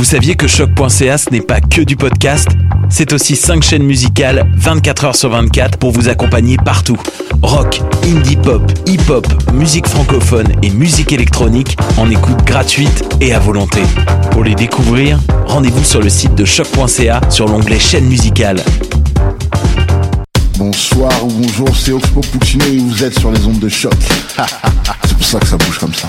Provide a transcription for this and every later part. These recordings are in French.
vous saviez que choc.ca ce n'est pas que du podcast C'est aussi 5 chaînes musicales 24 heures sur 24 pour vous accompagner partout. Rock, indie pop, hip-hop, musique francophone et musique électronique en écoute gratuite et à volonté. Pour les découvrir, rendez-vous sur le site de choc.ca sur l'onglet chaîne musicale. Bonsoir ou bonjour, c'est Oxpo Puccino et vous êtes sur les ondes de choc. c'est pour ça que ça bouge comme ça.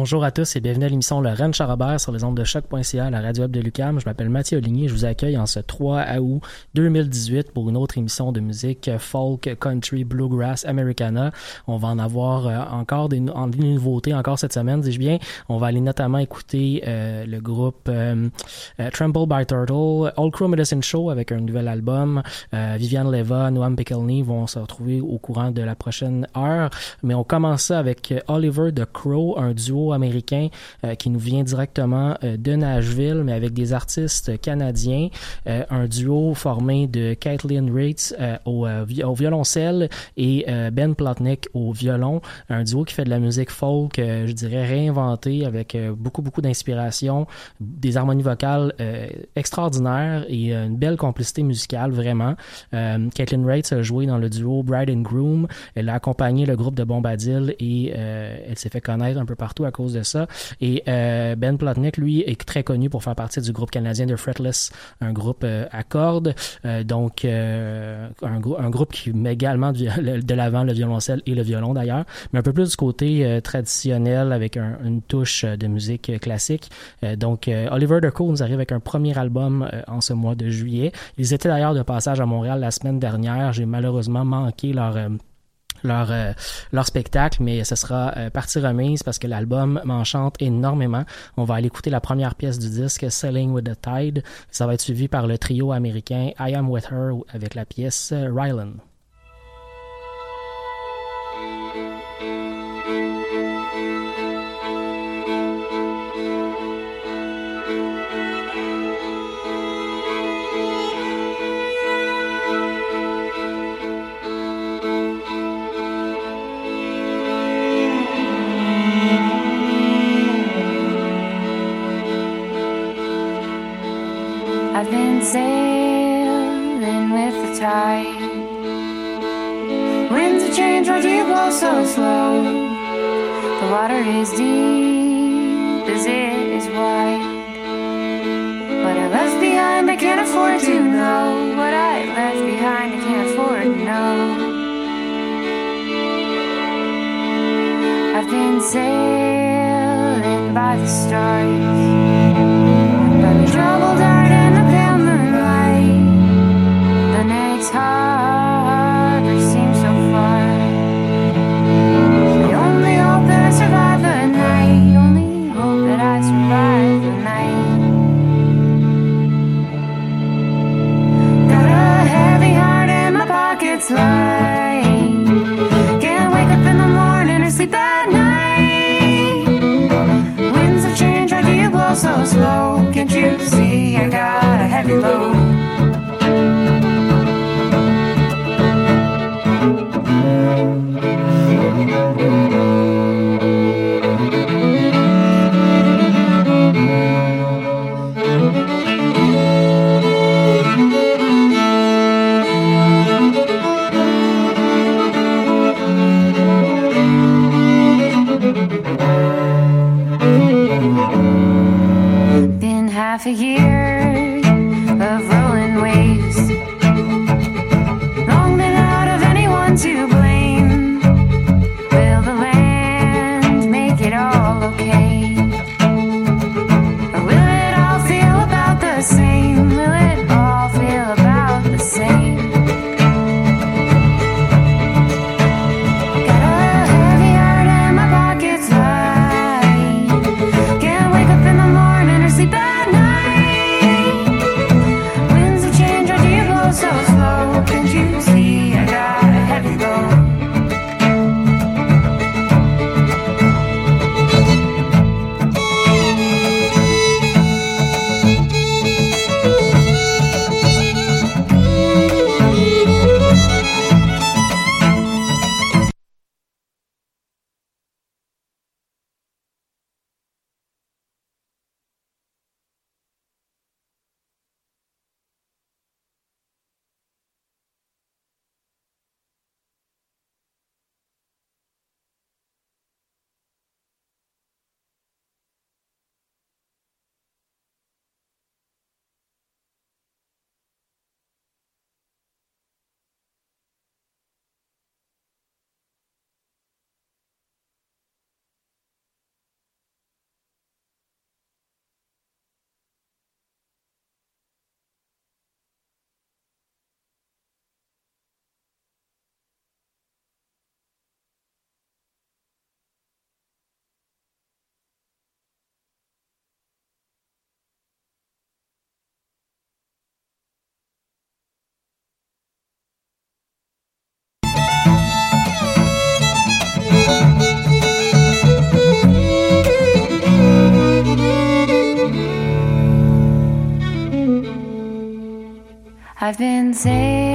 Bonjour à tous et bienvenue à l'émission Le Rennes Charabert sur les ondes de choc.ca, la radio web de Lucam. Je m'appelle Mathieu Oligny. Je vous accueille en ce 3 août 2018 pour une autre émission de musique folk, country, bluegrass, americana. On va en avoir euh, encore des, nouveautés encore cette semaine, dis-je bien. On va aller notamment écouter euh, le groupe euh, euh, Trample by Turtle, Old Crow Medicine Show avec un nouvel album. Euh, Viviane Leva, Noam Pickleney vont se retrouver au courant de la prochaine heure. Mais on commence ça avec Oliver the Crow, un duo américain euh, qui nous vient directement euh, de Nashville, mais avec des artistes canadiens. Euh, un duo formé de Reitz euh, au, au violoncelle et Ben Plotnick au violon. Un duo qui fait de la musique folk, je dirais réinventée avec beaucoup, beaucoup d'inspiration, des harmonies vocales extraordinaires et une belle complicité musicale, vraiment. Kathleen Reitz a joué dans le duo Bride and Groom. Elle a accompagné le groupe de Bombadil et elle s'est fait connaître un peu partout à de ça. Et euh, Ben Plotnick, lui, est très connu pour faire partie du groupe canadien de Fretless, un groupe euh, à cordes. Euh, donc, un, grou- un groupe qui met également de l'avant le violoncelle et le violon d'ailleurs, mais un peu plus du côté traditionnel avec un- une touche de musique classique. Donc, Oliver Deco nous arrive avec un premier album en ce mois de juillet. Ils étaient d'ailleurs de passage à Montréal la semaine dernière. J'ai malheureusement manqué leur... leur, euh, leur spectacle, mais ce sera euh, partie remise parce que l'album m'enchante énormément. On va aller écouter la première pièce du disque, Sailing with the Tide. Ça va être suivi par le trio américain I Am With Her avec la pièce euh, Rylan. I've been sailing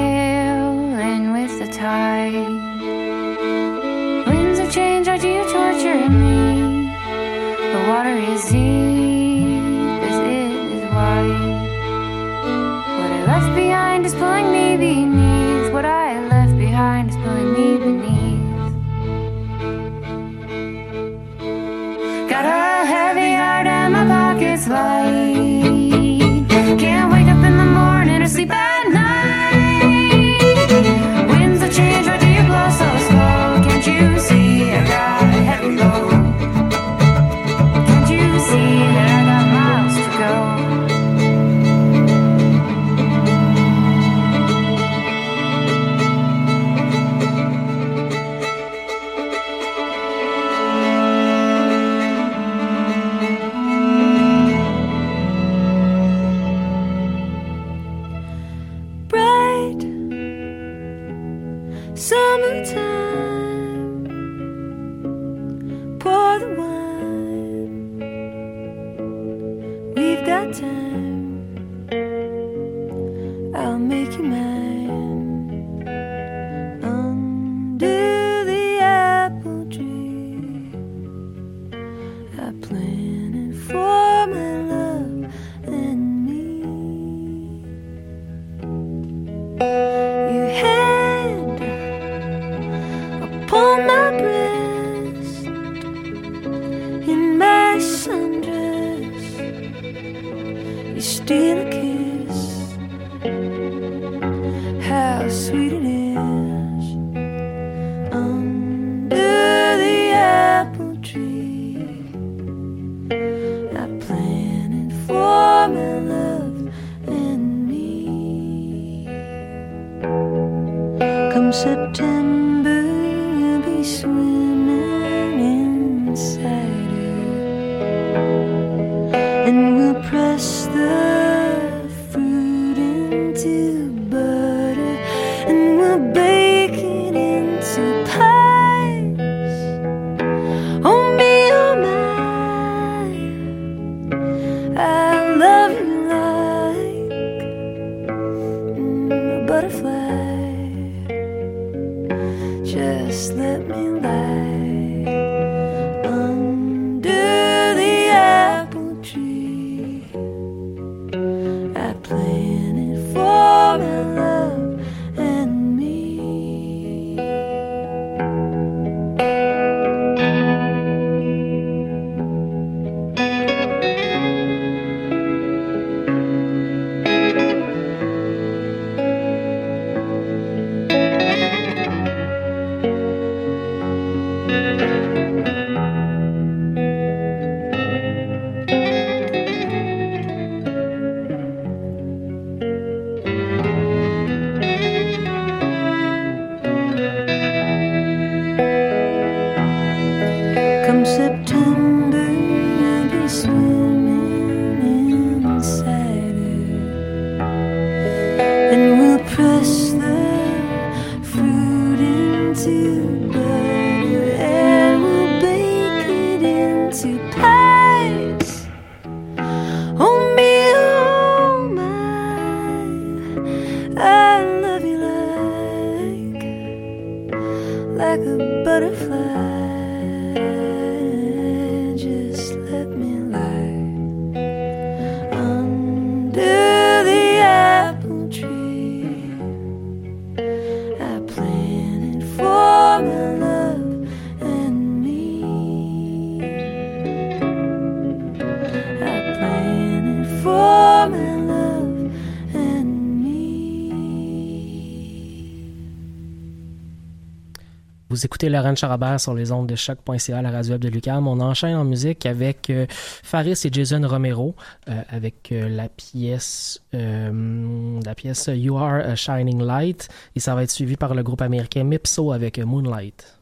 Vous écoutez Laurent Charabert sur les ondes de choc.ca, la radio web de Lucam. On enchaîne en musique avec euh, Faris et Jason Romero euh, avec euh, la pièce la pièce You Are a Shining Light et ça va être suivi par le groupe américain Mipso avec Moonlight.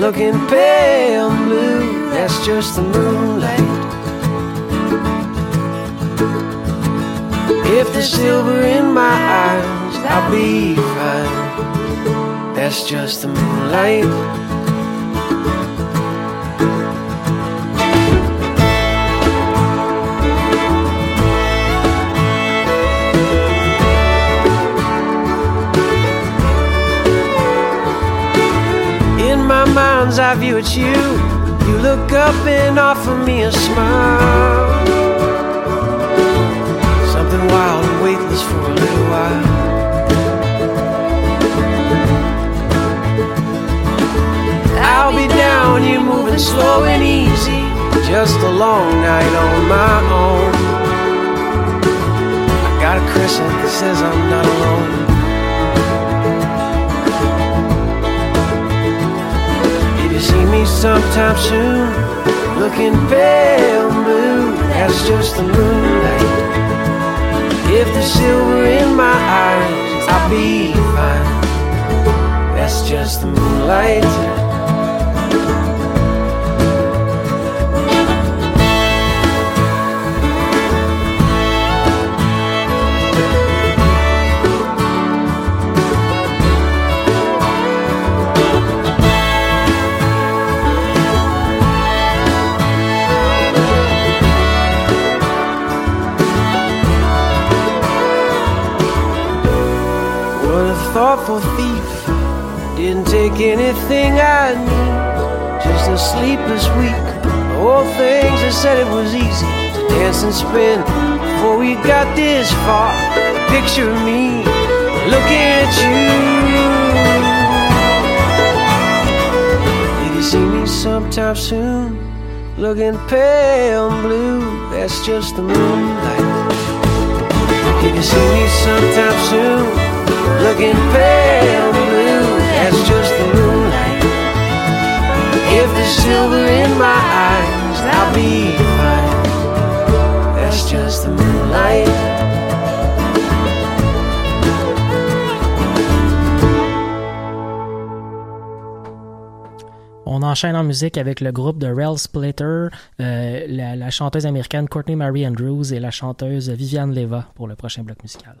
Looking pale blue, that's just the moonlight. If there's silver in my eyes, I'll be fine. That's just the moonlight. Mind's eye view, it's you. You look up and offer me a smile. Something wild and weightless for a little while. I'll be down, you moving slow and easy. Just a long night on my own. I got a crescent that says I'm not alone. Sometime soon, looking pale blue, that's just the moonlight. If there's silver in my eyes, I'll be fine. That's just the moonlight. What a thoughtful thief. Didn't take anything I need. Just a sleepless week. All things that said it was easy to dance and spin. Before we got this far, picture me looking at you. Did you see me sometime soon, looking pale and blue. That's just the moonlight. You can see me sometime soon, On enchaîne en musique avec le groupe de Rel Splitter, euh, la, la chanteuse américaine Courtney Marie Andrews et la chanteuse Viviane Leva pour le prochain bloc musical.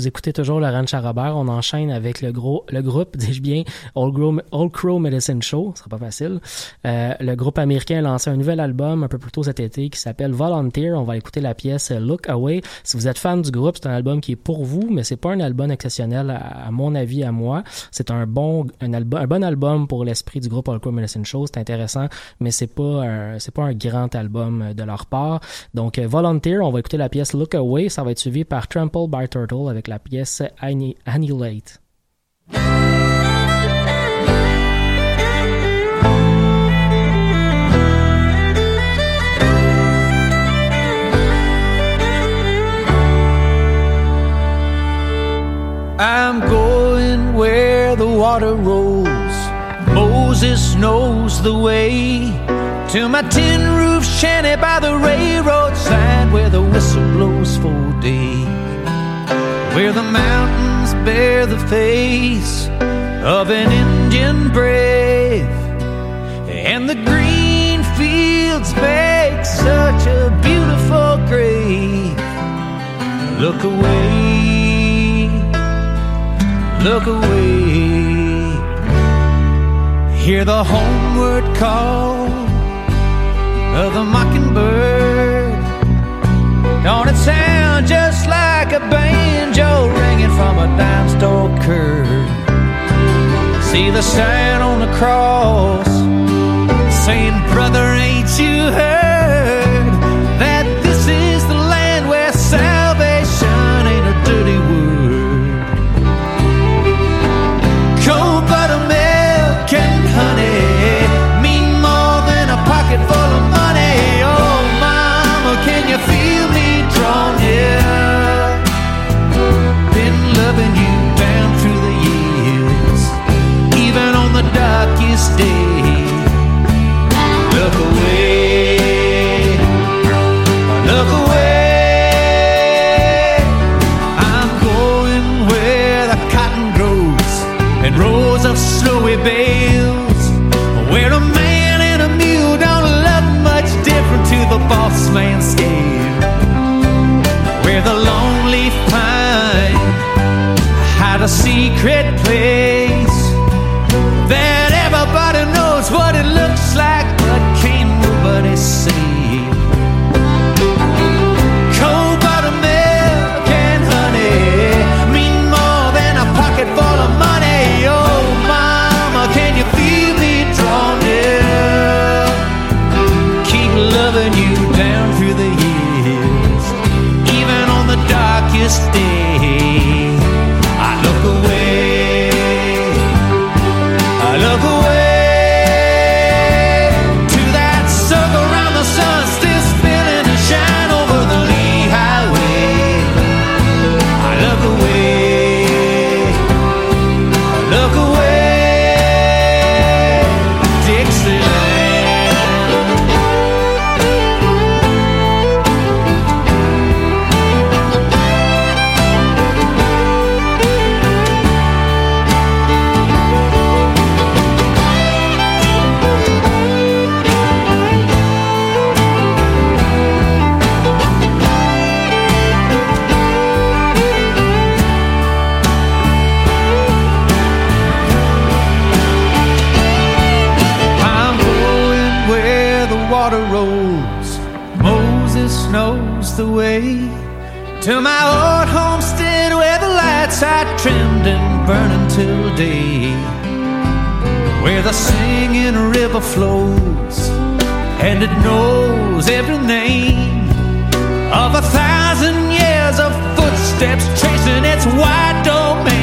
Vous écoutez toujours Laurent Charabert. On enchaîne avec le gros, le groupe, dis-je bien, Old Crow, Old Crow Medicine Show. Ce sera pas facile. Euh, le groupe américain a lancé un nouvel album un peu plus tôt cet été qui s'appelle Volunteer. On va écouter la pièce Look Away. Si vous êtes fan du groupe, c'est un album qui est pour vous, mais c'est pas un album exceptionnel à, mon avis, à moi. C'est un bon, un album, un bon album pour l'esprit du groupe Old Crow Medicine Show. C'est intéressant, mais c'est pas c'est pas un grand album de leur part. Donc, euh, Volunteer, on va écouter la pièce Look Away. Ça va être suivi par Trample by Turtle avec la pièce Anni- Annihilate. I'm going where the water rolls. Moses knows the way to my tin roof shanty by the railroad side where the whistle blows for day. Where the mountains bear the face of an Indian brave. And the green fields make such a beautiful grave. Look away, look away. Hear the homeward call of the mockingbird. Don't it sound banjo ringing from a dime store curb? See the sign on the cross saying, Brother, ain't you heard bales. Where a man and a mule don't look much different to the boss man scale. Where the lonely find hide a secret place it knows every name of a thousand years of footsteps tracing its wide domain.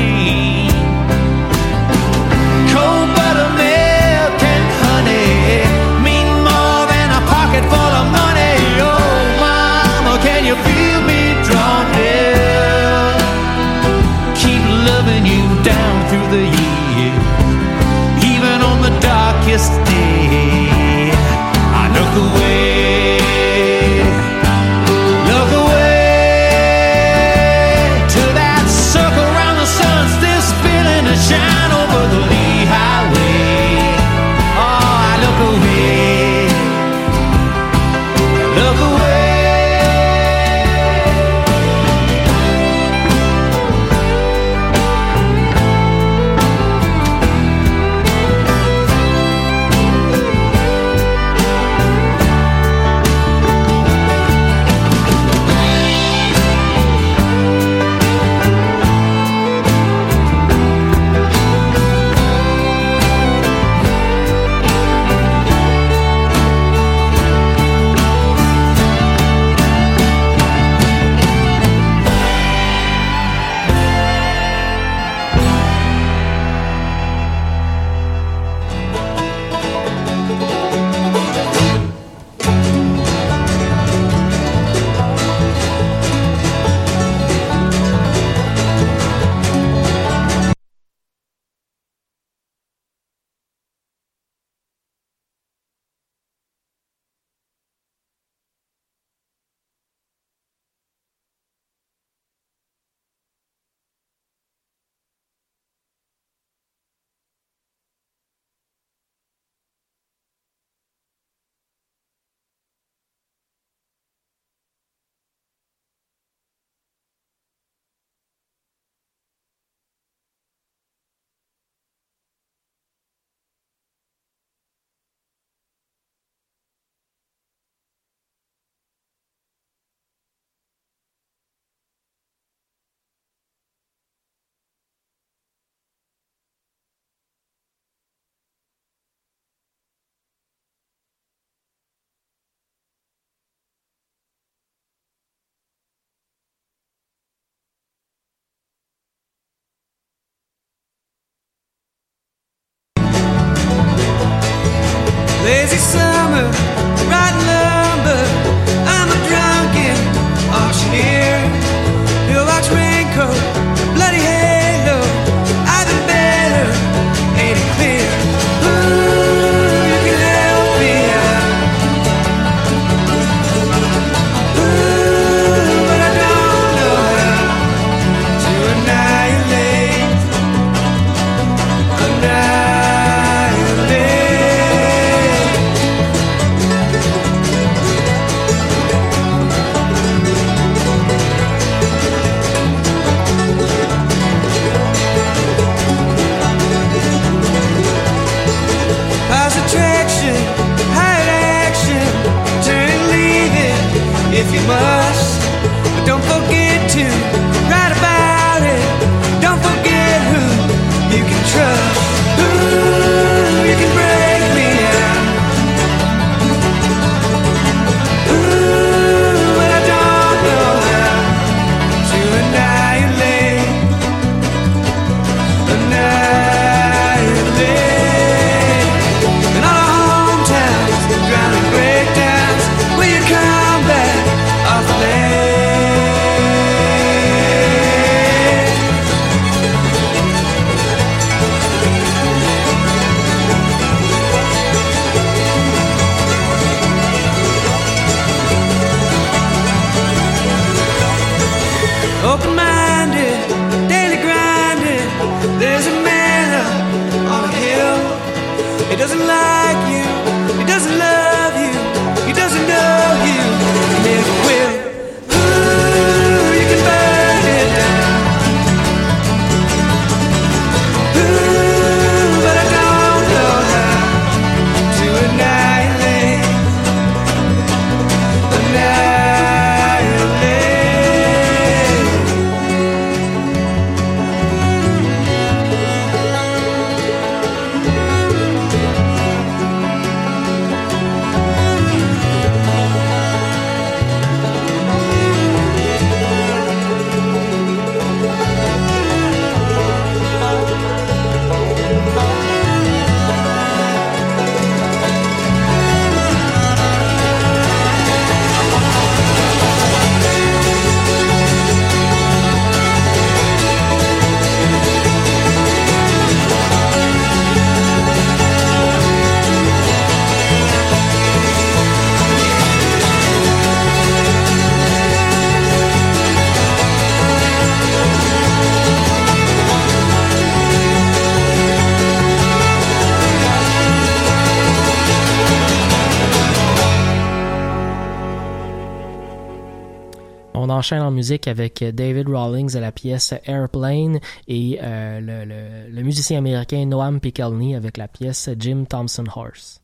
Enchaîne en musique avec David Rawlings à la pièce Airplane et euh, le, le, le musicien américain Noam Pikelny avec la pièce Jim Thompson Horse.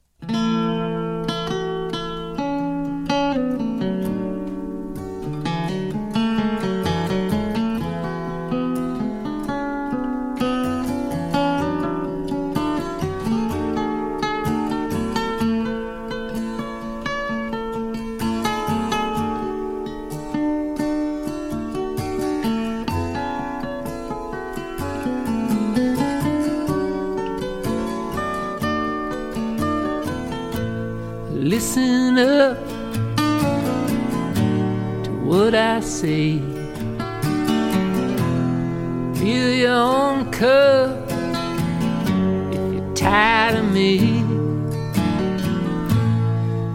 Up to what I say. Fill your own cup if you're tired of me.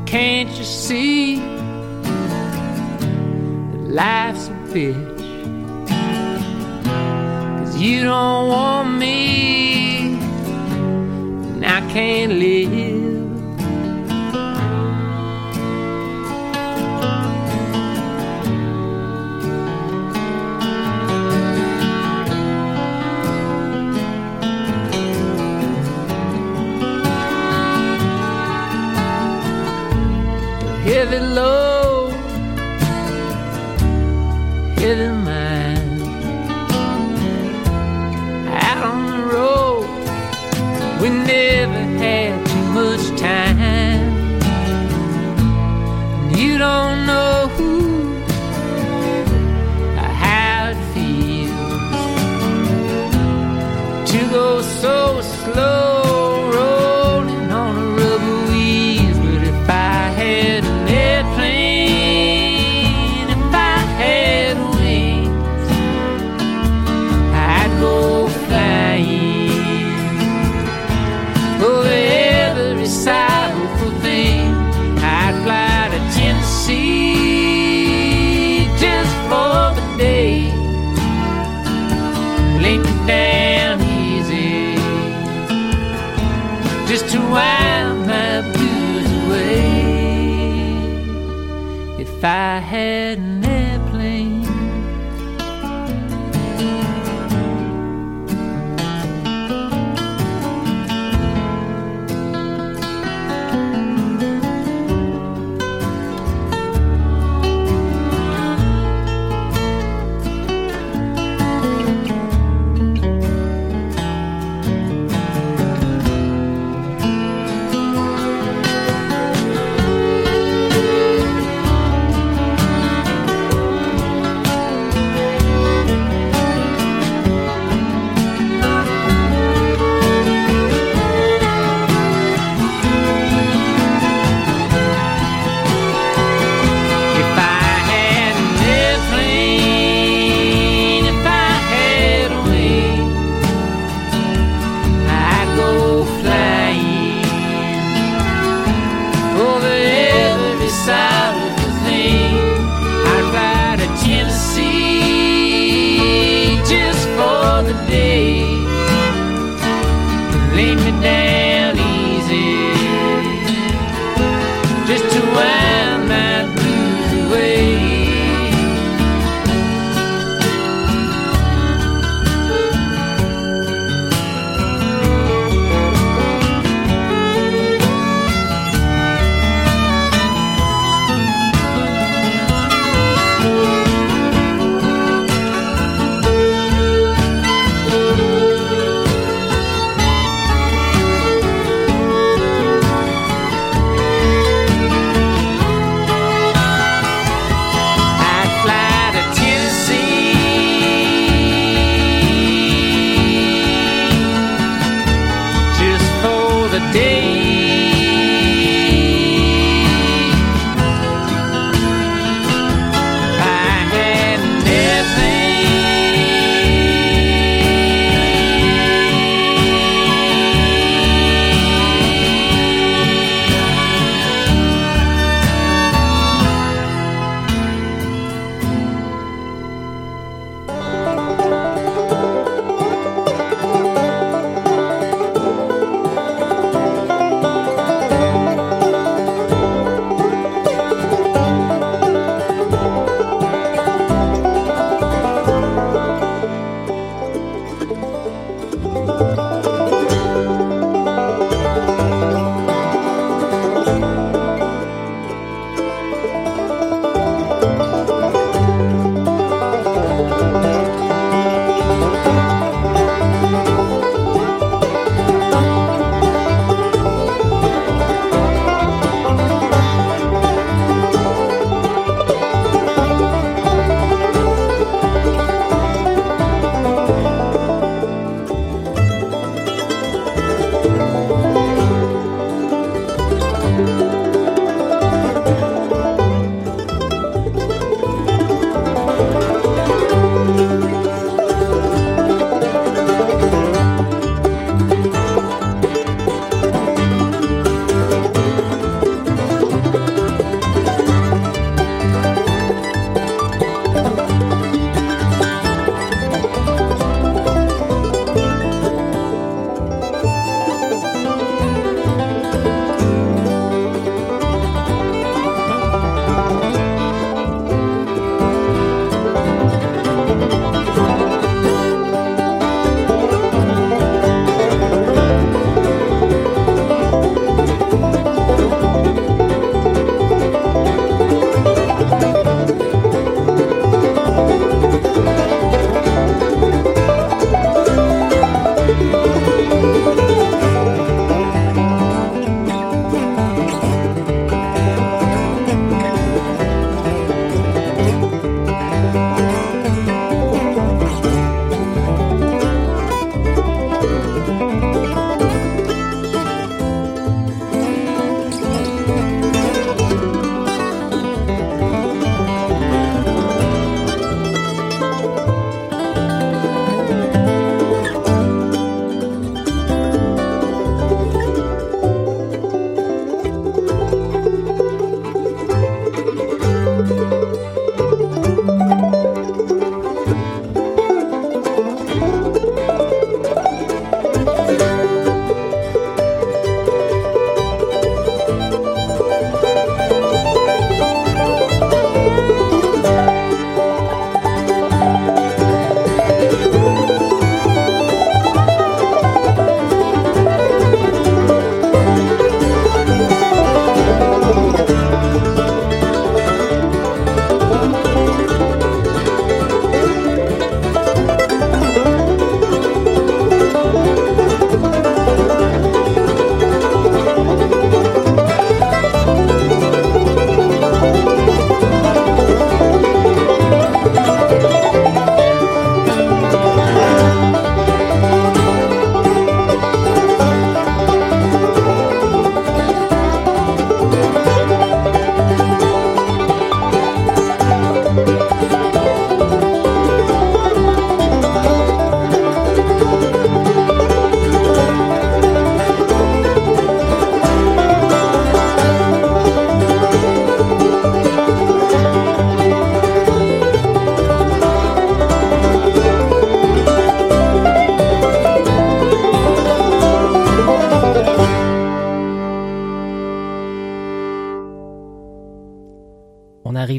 Can't you see that life's a bitch? Cause you don't want me, and I can't live. Heavy load, heavy mind. Out on the road, we never had too much time. You don't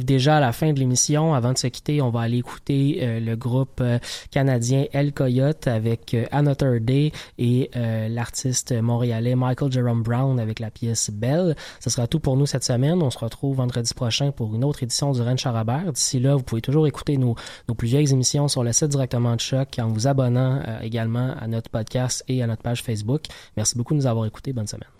déjà à la fin de l'émission. Avant de se quitter, on va aller écouter euh, le groupe euh, canadien El Coyote avec euh, Another Day et l'artiste montréalais Michael Jerome Brown avec la pièce Belle. Ce sera tout pour nous cette semaine. On se retrouve vendredi prochain pour une autre édition du Ranch Charabert. D'ici là, vous pouvez toujours écouter nos, nos plus vieilles émissions sur le site directement de Choc en vous abonnant également à notre podcast et à notre page Facebook. Merci beaucoup de nous avoir écoutés. Bonne semaine.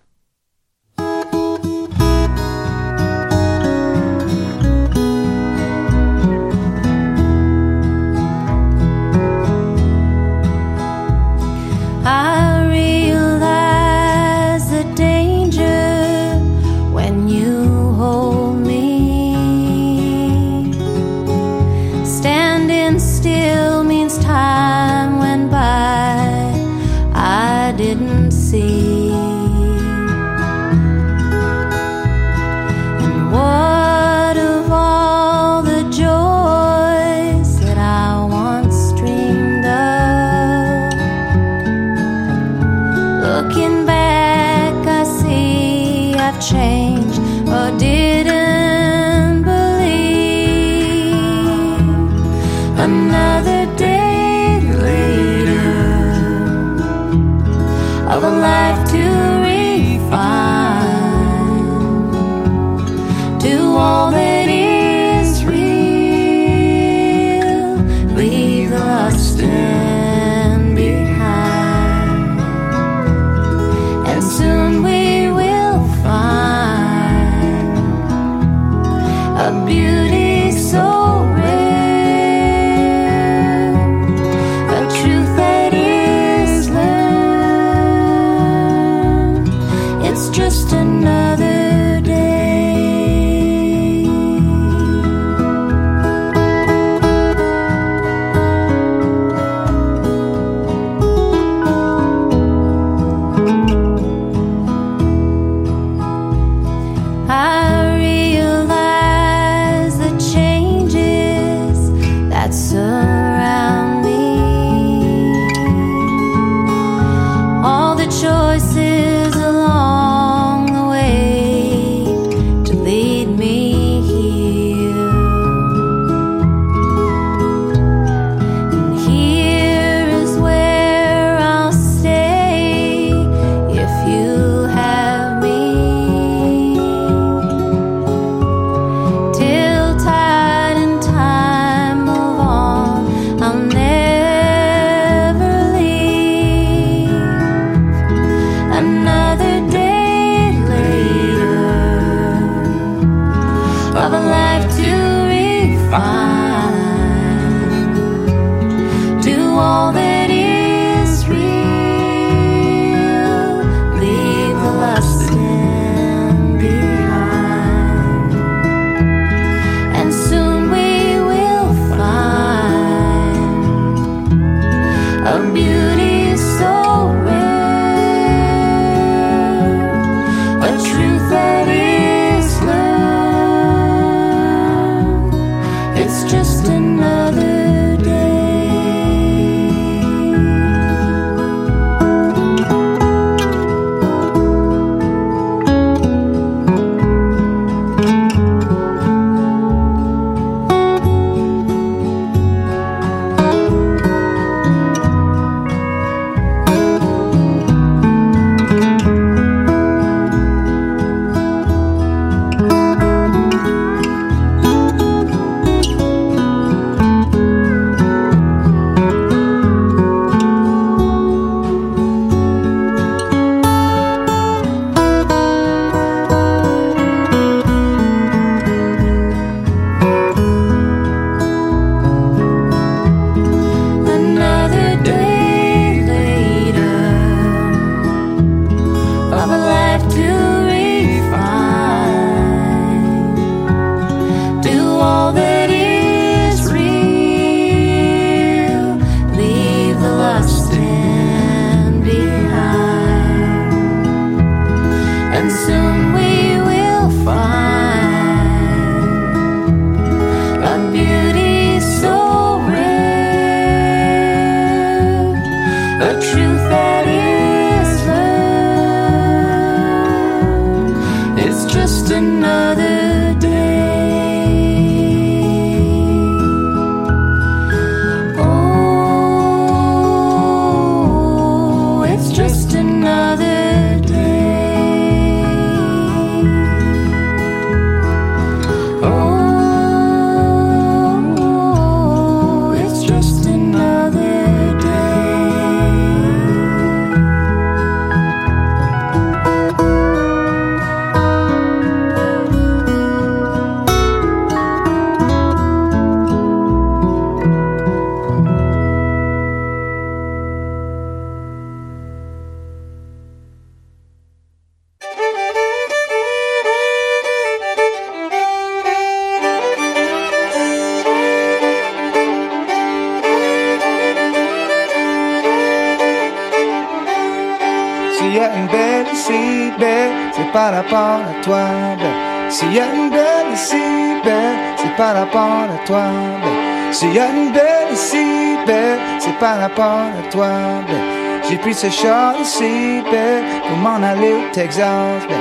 Rapport à toi, belle. J'ai pris ce char ici, belle, pour m'en aller au Texas, belle.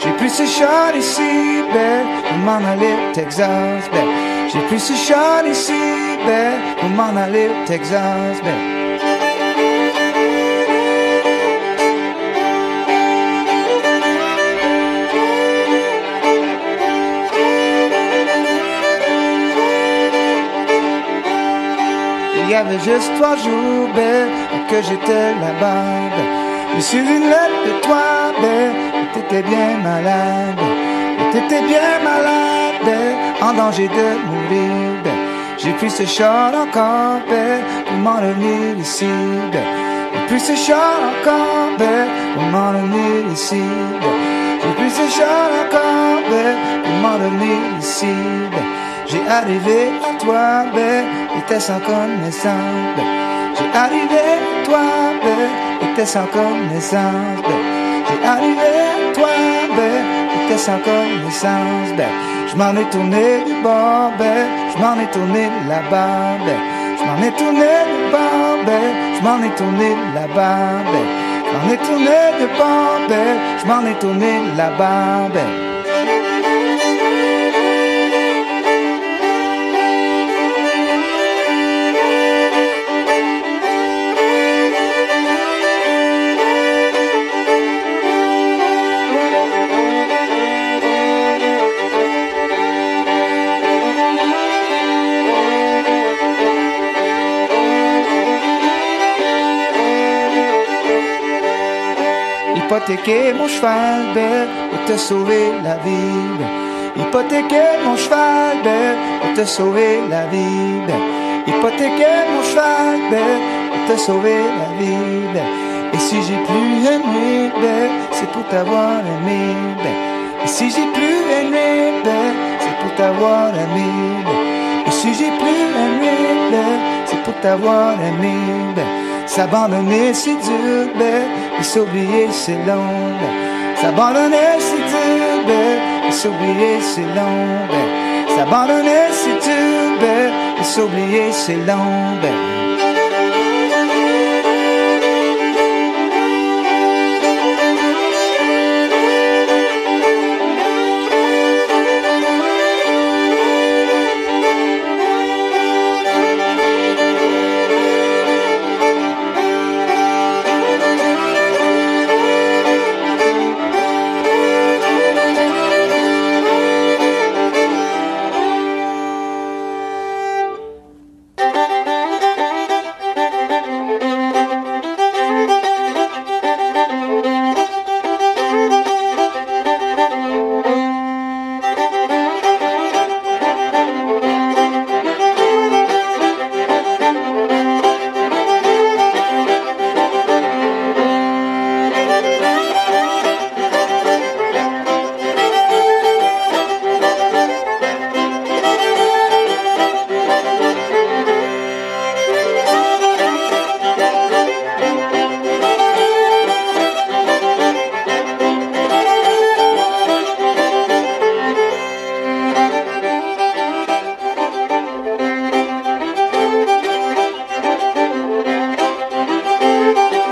J'ai pris ce char ici, belle, pour m'en aller au Texas, belle. J'ai pris ce char ici, belle, pour m'en aller au Texas, belle. Avait juste trois jours, ben, que j'étais là-bas. Je suis une lettre de toi, ben, t'étais bien malade. T'étais bien malade, ben, en danger de mourir. ben. J'ai pris ce char encore, ben, pour m'en revenir ici. ben. J'ai pris ce char encore, ben, pour m'en revenir ici. ben. J'ai pris ce char encore, ben, pour m'en revenir ici. J'ai arrivé à toi, ben, connaissance, ben. J'ai arrivé toi, sans connaissance, ben. J'ai arrivé toi, sans connaissance, ben. Je m'en ai tourné du bord, je m'en ai tourné là-bas, ben. Je m'en ai tourné du bord, je m'en ai tourné là-bas, ben. Je m'en ai tourné du bord, ben, je m'en ai tourné là-bas. Hypothéquer mon cheval, belle, pour te sauver la vie. Hypothéquer mon cheval, belle, pour te sauver la vie. Hypothéquer mon cheval, belle, pour te sauver la vie. Et si j'ai plus aimé, belle, c'est pour t'avoir aimé. Et si j'ai plus aimé, belle, c'est pour t'avoir aimé. Et si j'ai plus aimé, belle, c'est pour t'avoir aimé. belle. S'abandonner c'est dur, belle, et s'oublier c'est long. belle. S'abandonner c'est dur, belle, et s'oublier c'est long. belle. S'abandonner c'est dur, belle, et s'oublier c'est long. belle.